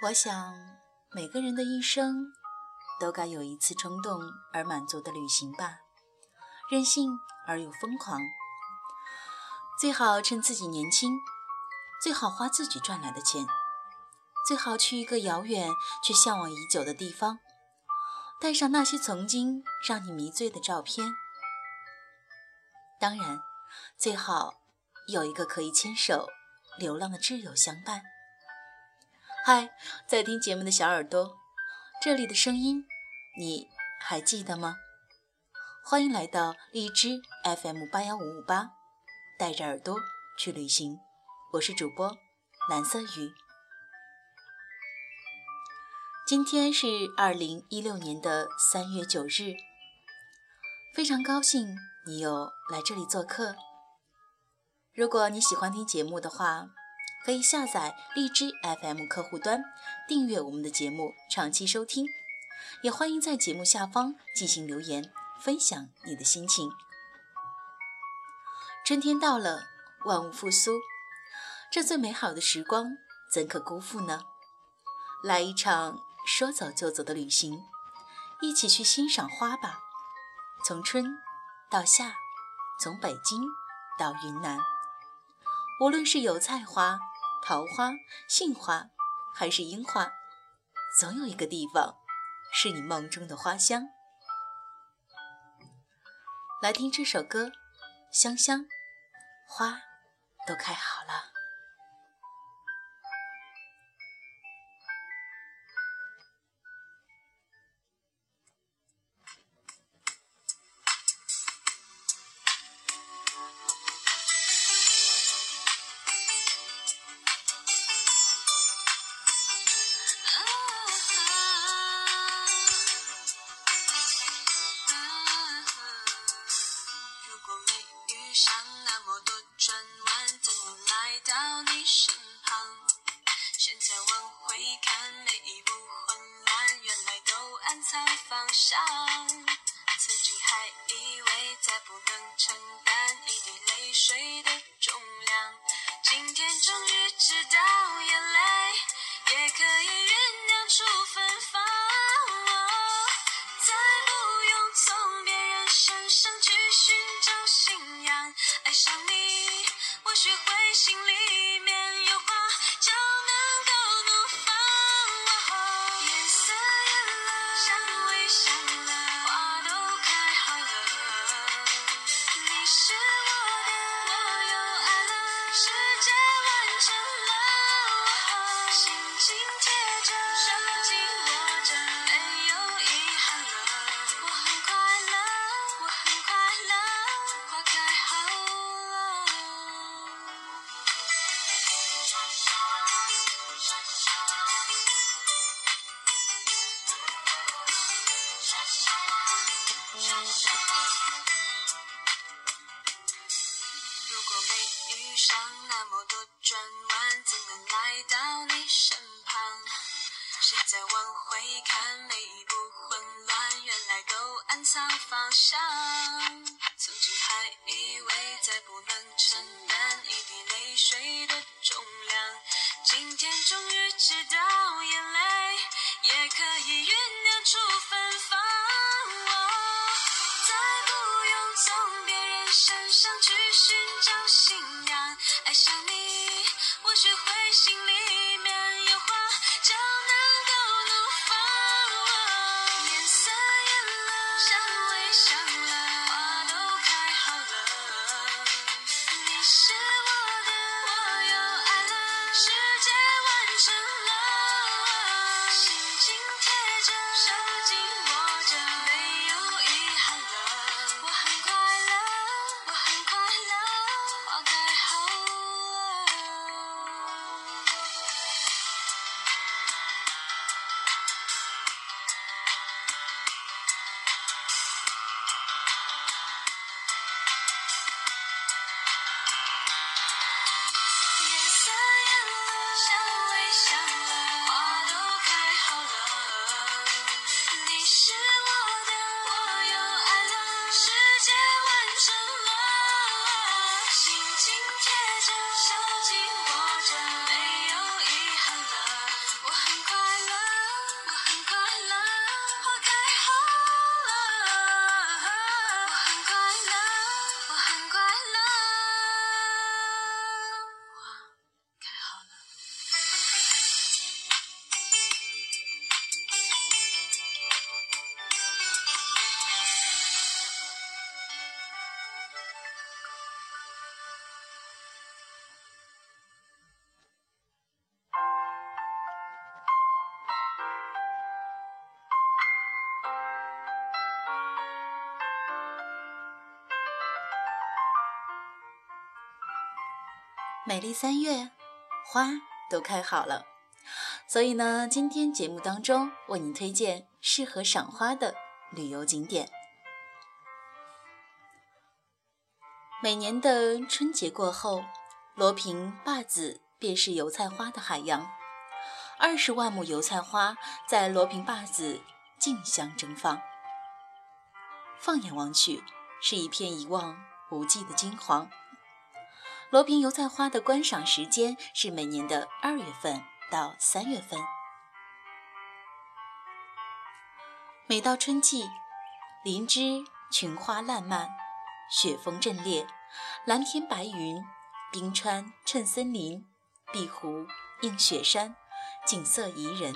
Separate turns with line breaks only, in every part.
我想，每个人的一生都该有一次冲动而满足的旅行吧，任性而又疯狂。最好趁自己年轻，最好花自己赚来的钱，最好去一个遥远却向往已久的地方，带上那些曾经让你迷醉的照片。当然，最好有一个可以牵手流浪的挚友相伴。嗨，在听节目的小耳朵，这里的声音你还记得吗？欢迎来到荔枝 FM 八幺五五八，带着耳朵去旅行。我是主播蓝色雨。今天是二零一六年的三月九日，非常高兴你又来这里做客。如果你喜欢听节目的话，可以下载荔枝 FM 客户端，订阅我们的节目，长期收听。也欢迎在节目下方进行留言，分享你的心情。春天到了，万物复苏，这最美好的时光怎可辜负呢？来一场说走就走的旅行，一起去欣赏花吧。从春到夏，从北京到云南，无论是油菜花。桃花、杏花，还是樱花，总有一个地方是你梦中的花香。来听这首歌，《香香》，花都开好了。
我。没遇上那么多转弯怎么来到你身旁现在往回看每一步混乱原来都暗藏方向曾经还以为再不能承担一滴泪水的重量今天终于知道眼泪也可以酝酿出芬芳再不用从别人身上学会心里遇上那么多转弯，怎能来到你身旁？谁在往回看每一步混乱，原来都暗藏方向。曾经还以为再不能承担一滴泪水的重量，今天终于知道，眼泪也可以酝酿出芬芳。山上去寻找信仰爱上你我学会心里
美丽三月，花都开好了。所以呢，今天节目当中为您推荐适合赏花的旅游景点。每年的春节过后，罗平坝子便是油菜花的海洋，二十万亩油菜花在罗平坝子竞相绽放。放眼望去，是一片一望无际的金黄。罗平油菜花的观赏时间是每年的二月份到三月份。每到春季，林芝群花烂漫，雪峰阵列，蓝天白云，冰川衬森林，碧湖映雪山，景色宜人。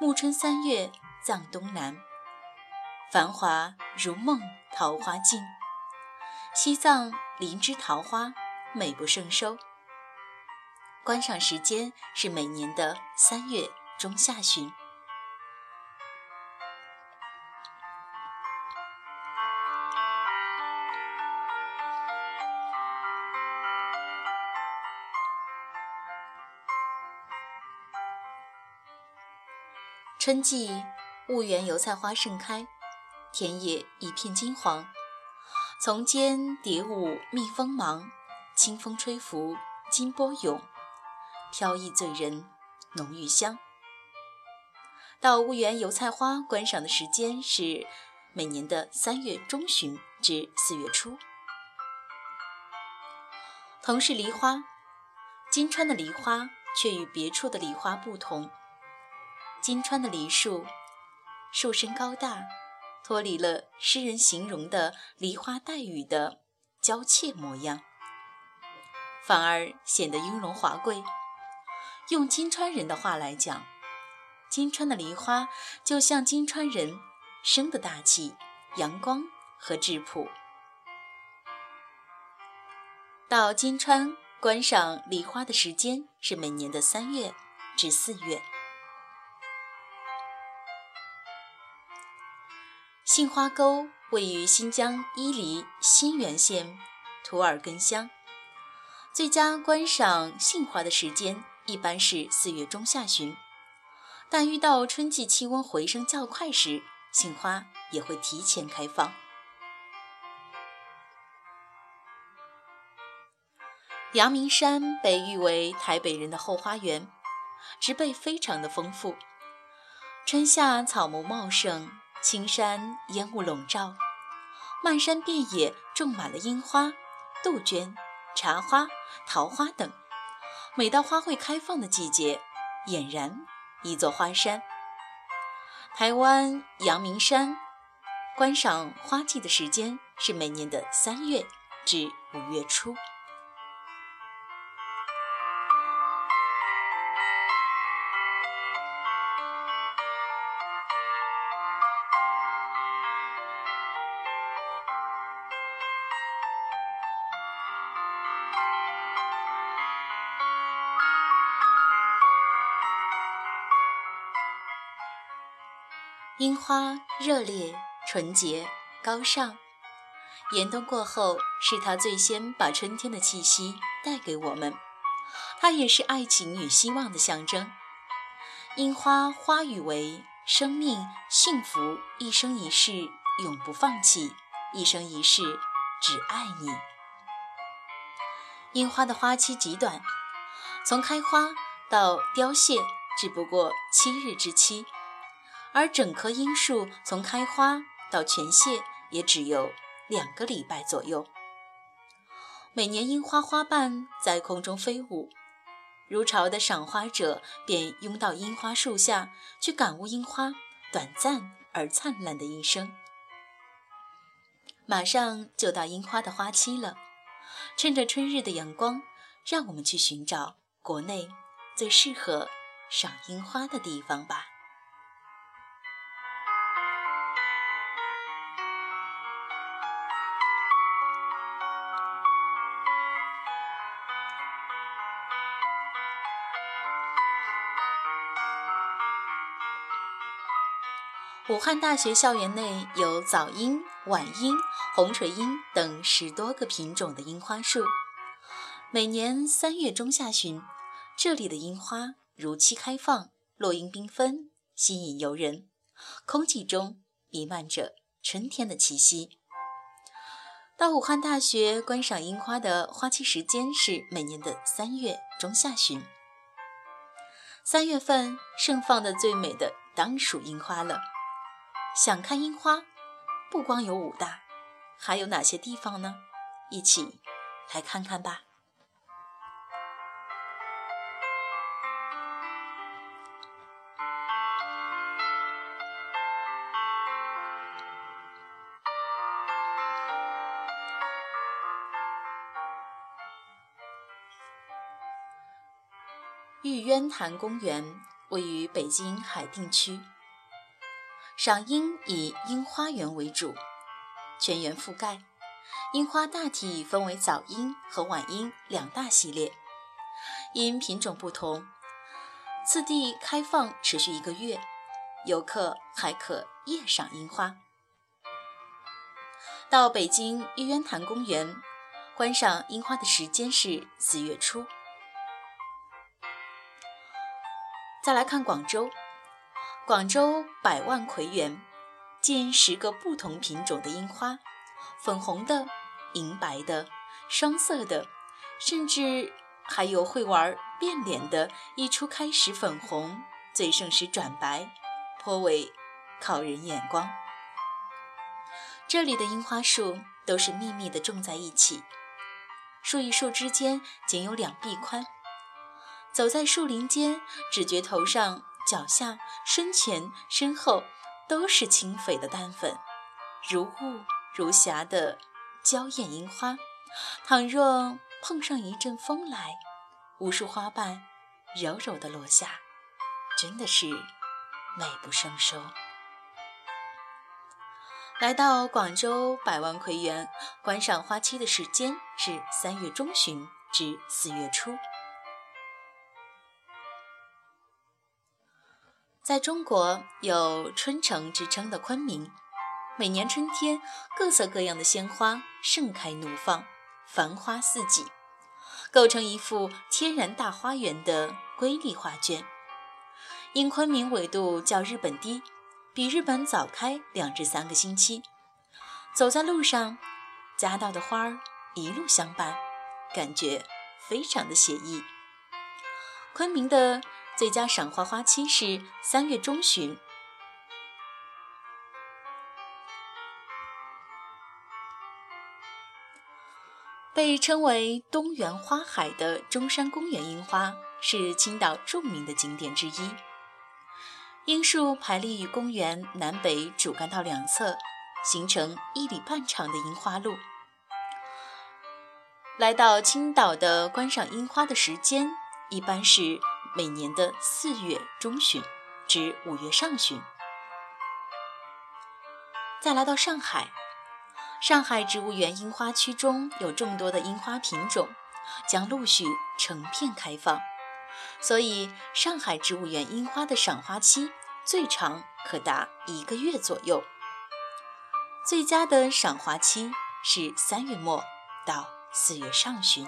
暮春三月藏东南，繁华如梦桃花尽。西藏林芝桃花美不胜收。观赏时间是每年的三月中下旬。春季，婺源油菜花盛开，田野一片金黄。丛间蝶舞蜜蜂忙，清风吹拂金波涌，飘逸醉人，浓郁香。到婺源油菜花观赏的时间是每年的三月中旬至四月初。同是梨花，金川的梨花却与别处的梨花不同。金川的梨树，树身高大，脱离了诗人形容的梨花带雨的娇怯模样，反而显得雍容华贵。用金川人的话来讲，金川的梨花就像金川人生的大气、阳光和质朴。到金川观赏梨花的时间是每年的三月至四月。杏花沟位于新疆伊犁新源县图尔根乡，最佳观赏杏花的时间一般是四月中下旬，但遇到春季气温回升较快时，杏花也会提前开放。阳明山被誉为台北人的后花园，植被非常的丰富，春夏草木茂盛。青山烟雾笼罩，漫山遍野种满了樱花、杜鹃、茶花、桃花等。每到花卉开放的季节，俨然一座花山。台湾阳明山观赏花季的时间是每年的三月至五月初。樱花热烈、纯洁、高尚，严冬过后，是它最先把春天的气息带给我们。它也是爱情与希望的象征。樱花花语为生命、幸福，一生一世永不放弃，一生一世只爱你。樱花的花期极短，从开花到凋谢，只不过七日之期。而整棵樱树从开花到全谢，也只有两个礼拜左右。每年樱花花瓣在空中飞舞，如潮的赏花者便拥到樱花树下去感悟樱花短暂而灿烂的一生。马上就到樱花的花期了，趁着春日的阳光，让我们去寻找国内最适合赏樱花的地方吧。武汉大学校园内有早樱、晚樱、红垂樱等十多个品种的樱花树，每年三月中下旬，这里的樱花如期开放，落英缤纷，吸引游人，空气中弥漫着春天的气息。到武汉大学观赏樱花的花期时间是每年的三月中下旬。三月份盛放的最美的当属樱花了。想看樱花，不光有武大，还有哪些地方呢？一起来看看吧。玉渊潭公园位于北京海淀区，赏樱以樱花园为主，全园覆盖。樱花大体分为早樱和晚樱两大系列，因品种不同，次第开放持续一个月，游客还可夜赏樱花。到北京玉渊潭公园观赏樱花的时间是四月初。再来看广州，广州百万葵园，近十个不同品种的樱花，粉红的、银白的、双色的，甚至还有会玩变脸的，一初开始粉红，最盛时转白，颇为考人眼光。这里的樱花树都是密密的种在一起，树与树之间仅有两臂宽。走在树林间，只觉头上、脚下、身前、身后都是清绯的丹粉，如雾如霞的娇艳樱花。倘若碰上一阵风来，无数花瓣柔柔地落下，真的是美不胜收。来到广州百万葵园观赏花期的时间是三月中旬至四月初。在中国有春城之称的昆明，每年春天，各色各样的鲜花盛开怒放，繁花似锦，构成一幅天然大花园的瑰丽画卷。因昆明纬度较日本低，比日本早开两至三个星期，走在路上，夹道的花儿一路相伴，感觉非常的写意。昆明的。最佳赏花花期是三月中旬。被称为“东园花海”的中山公园樱花是青岛著名的景点之一。樱树排列于公园南北主干道两侧，形成一里半长的樱花路。来到青岛的观赏樱花的时间一般是。每年的四月中旬至五月上旬，再来到上海，上海植物园樱花区中有众多的樱花品种，将陆续成片开放，所以上海植物园樱花的赏花期最长可达一个月左右。最佳的赏花期是三月末到四月上旬。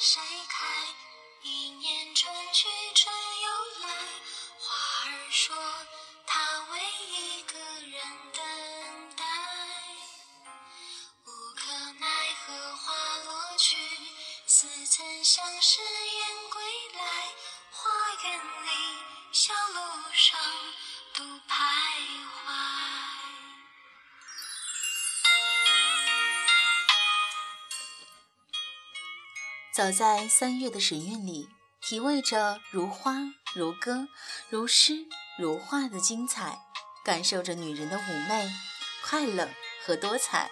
谁开？一年春去春又来。花儿说，它为一个人等待。无可奈何花落去，似曾相识燕归来。花园里，小楼
走在三月的神韵里，体味着如花、如歌、如诗、如画的精彩，感受着女人的妩媚、快乐和多彩，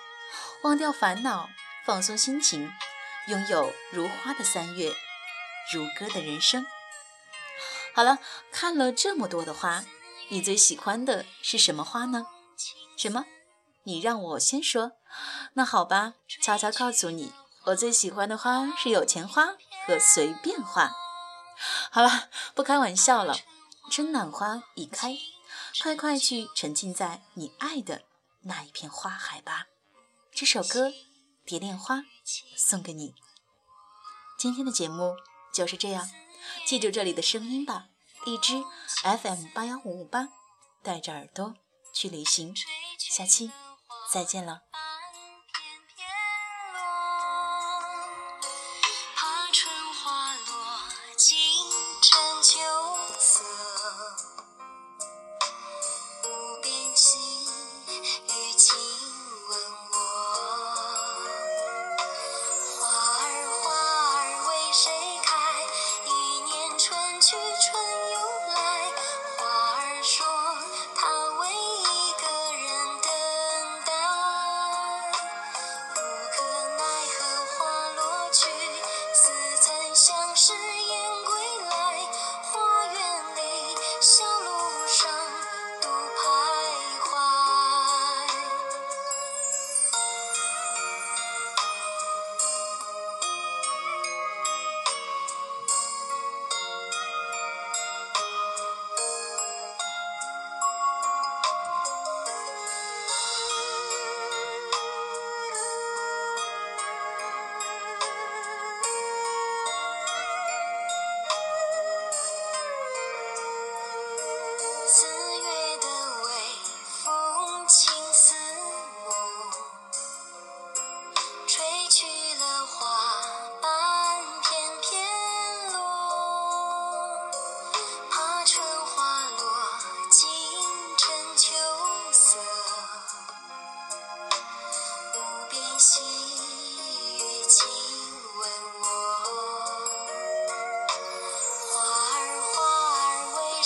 忘掉烦恼，放松心情，拥有如花的三月，如歌的人生。好了，看了这么多的花，你最喜欢的是什么花呢？什么？你让我先说？那好吧，悄悄告诉你，我最喜欢的花是有钱花和随便花。好了，不开玩笑了，春暖花已开。快快去沉浸在你爱的那一片花海吧！这首歌《蝶恋花》送给你。今天的节目就是这样，记住这里的声音吧。荔枝 FM 八幺五五八，带着耳朵去旅行。下期再见了。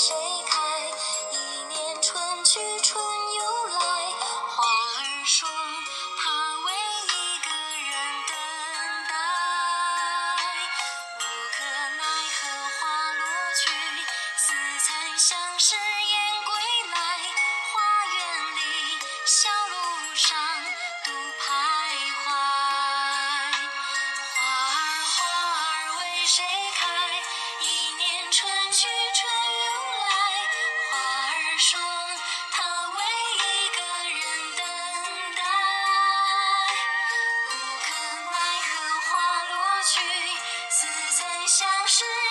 似是